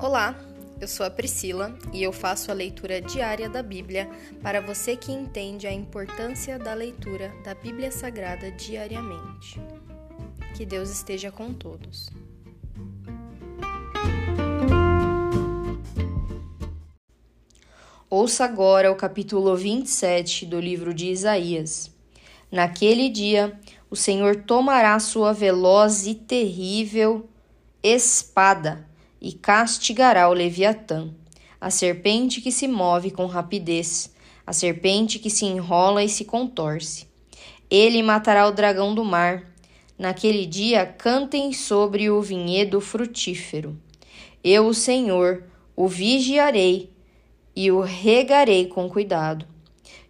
Olá, eu sou a Priscila e eu faço a leitura diária da Bíblia para você que entende a importância da leitura da Bíblia Sagrada diariamente. Que Deus esteja com todos. Ouça agora o capítulo 27 do livro de Isaías. Naquele dia, o Senhor tomará sua veloz e terrível espada e castigará o Leviatã, a serpente que se move com rapidez, a serpente que se enrola e se contorce. Ele matará o dragão do mar. Naquele dia cantem sobre o vinhedo frutífero. Eu, o Senhor, o vigiarei e o regarei com cuidado.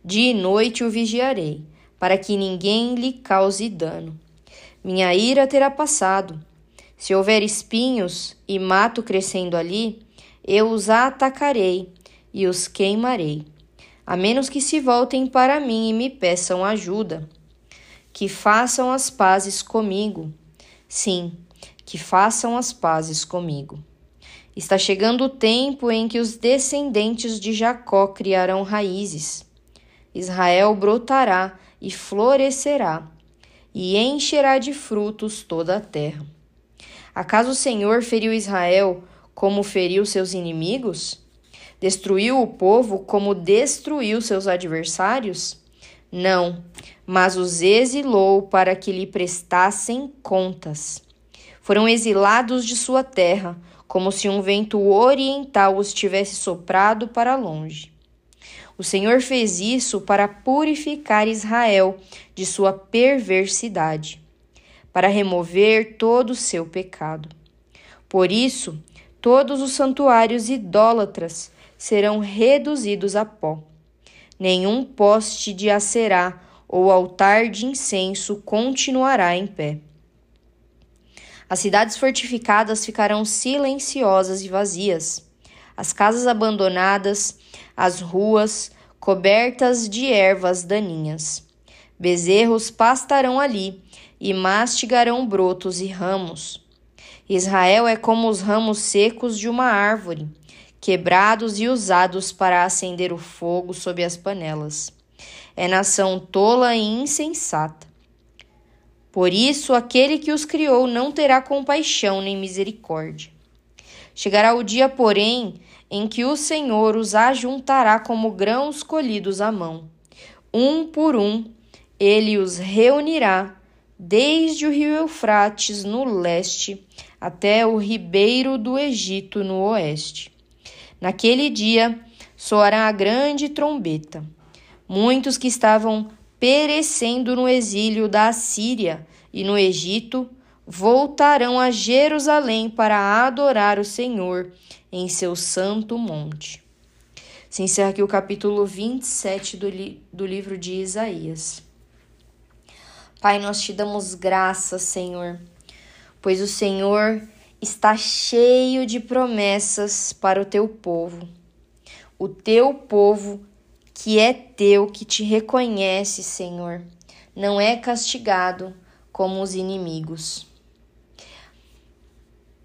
Dia e noite o vigiarei, para que ninguém lhe cause dano. Minha ira terá passado, se houver espinhos e mato crescendo ali, eu os atacarei e os queimarei, a menos que se voltem para mim e me peçam ajuda. Que façam as pazes comigo. Sim, que façam as pazes comigo. Está chegando o tempo em que os descendentes de Jacó criarão raízes. Israel brotará e florescerá, e encherá de frutos toda a terra. Acaso o Senhor feriu Israel como feriu seus inimigos? Destruiu o povo como destruiu seus adversários? Não, mas os exilou para que lhe prestassem contas. Foram exilados de sua terra, como se um vento oriental os tivesse soprado para longe. O Senhor fez isso para purificar Israel de sua perversidade para remover todo o seu pecado. Por isso, todos os santuários idólatras serão reduzidos a pó. Nenhum poste de acerá ou altar de incenso continuará em pé. As cidades fortificadas ficarão silenciosas e vazias. As casas abandonadas, as ruas cobertas de ervas daninhas. Bezerros pastarão ali e mastigarão brotos e ramos. Israel é como os ramos secos de uma árvore, quebrados e usados para acender o fogo sob as panelas. É nação tola e insensata. Por isso, aquele que os criou não terá compaixão nem misericórdia. Chegará o dia, porém, em que o Senhor os ajuntará como grãos colhidos à mão. Um por um, ele os reunirá desde o rio Eufrates no leste até o ribeiro do Egito no oeste. Naquele dia soará a grande trombeta. Muitos que estavam perecendo no exílio da Assíria e no Egito voltarão a Jerusalém para adorar o Senhor em seu santo monte. Se encerra aqui o capítulo 27 do, li do livro de Isaías. Pai, nós te damos graças, Senhor, pois o Senhor está cheio de promessas para o teu povo. O teu povo que é teu, que te reconhece, Senhor, não é castigado como os inimigos.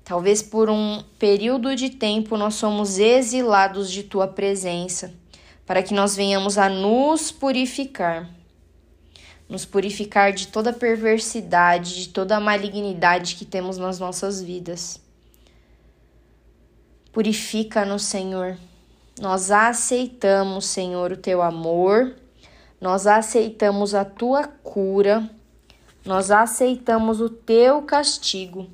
Talvez por um período de tempo nós somos exilados de tua presença, para que nós venhamos a nos purificar nos purificar de toda perversidade, de toda malignidade que temos nas nossas vidas. Purifica-nos, Senhor. Nós aceitamos, Senhor, o teu amor, nós aceitamos a tua cura, nós aceitamos o teu castigo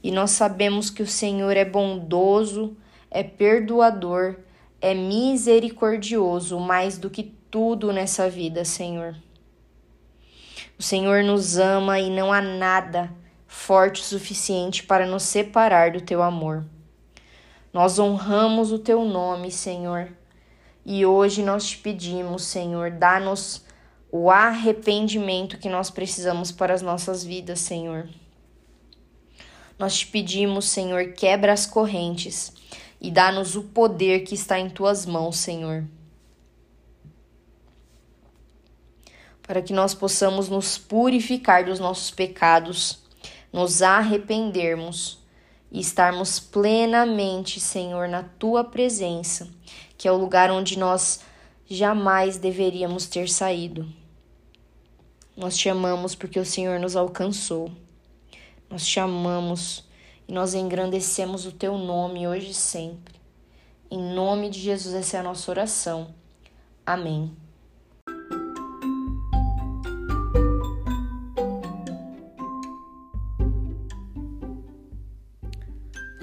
e nós sabemos que o Senhor é bondoso, é perdoador, é misericordioso mais do que tudo nessa vida, Senhor. O Senhor nos ama e não há nada forte o suficiente para nos separar do teu amor. Nós honramos o teu nome, Senhor, e hoje nós te pedimos, Senhor, dá-nos o arrependimento que nós precisamos para as nossas vidas, Senhor. Nós te pedimos, Senhor, quebra as correntes e dá-nos o poder que está em tuas mãos, Senhor. Para que nós possamos nos purificar dos nossos pecados, nos arrependermos e estarmos plenamente, Senhor, na tua presença, que é o lugar onde nós jamais deveríamos ter saído. Nós te amamos porque o Senhor nos alcançou. Nós te amamos e nós engrandecemos o teu nome hoje e sempre. Em nome de Jesus, essa é a nossa oração. Amém.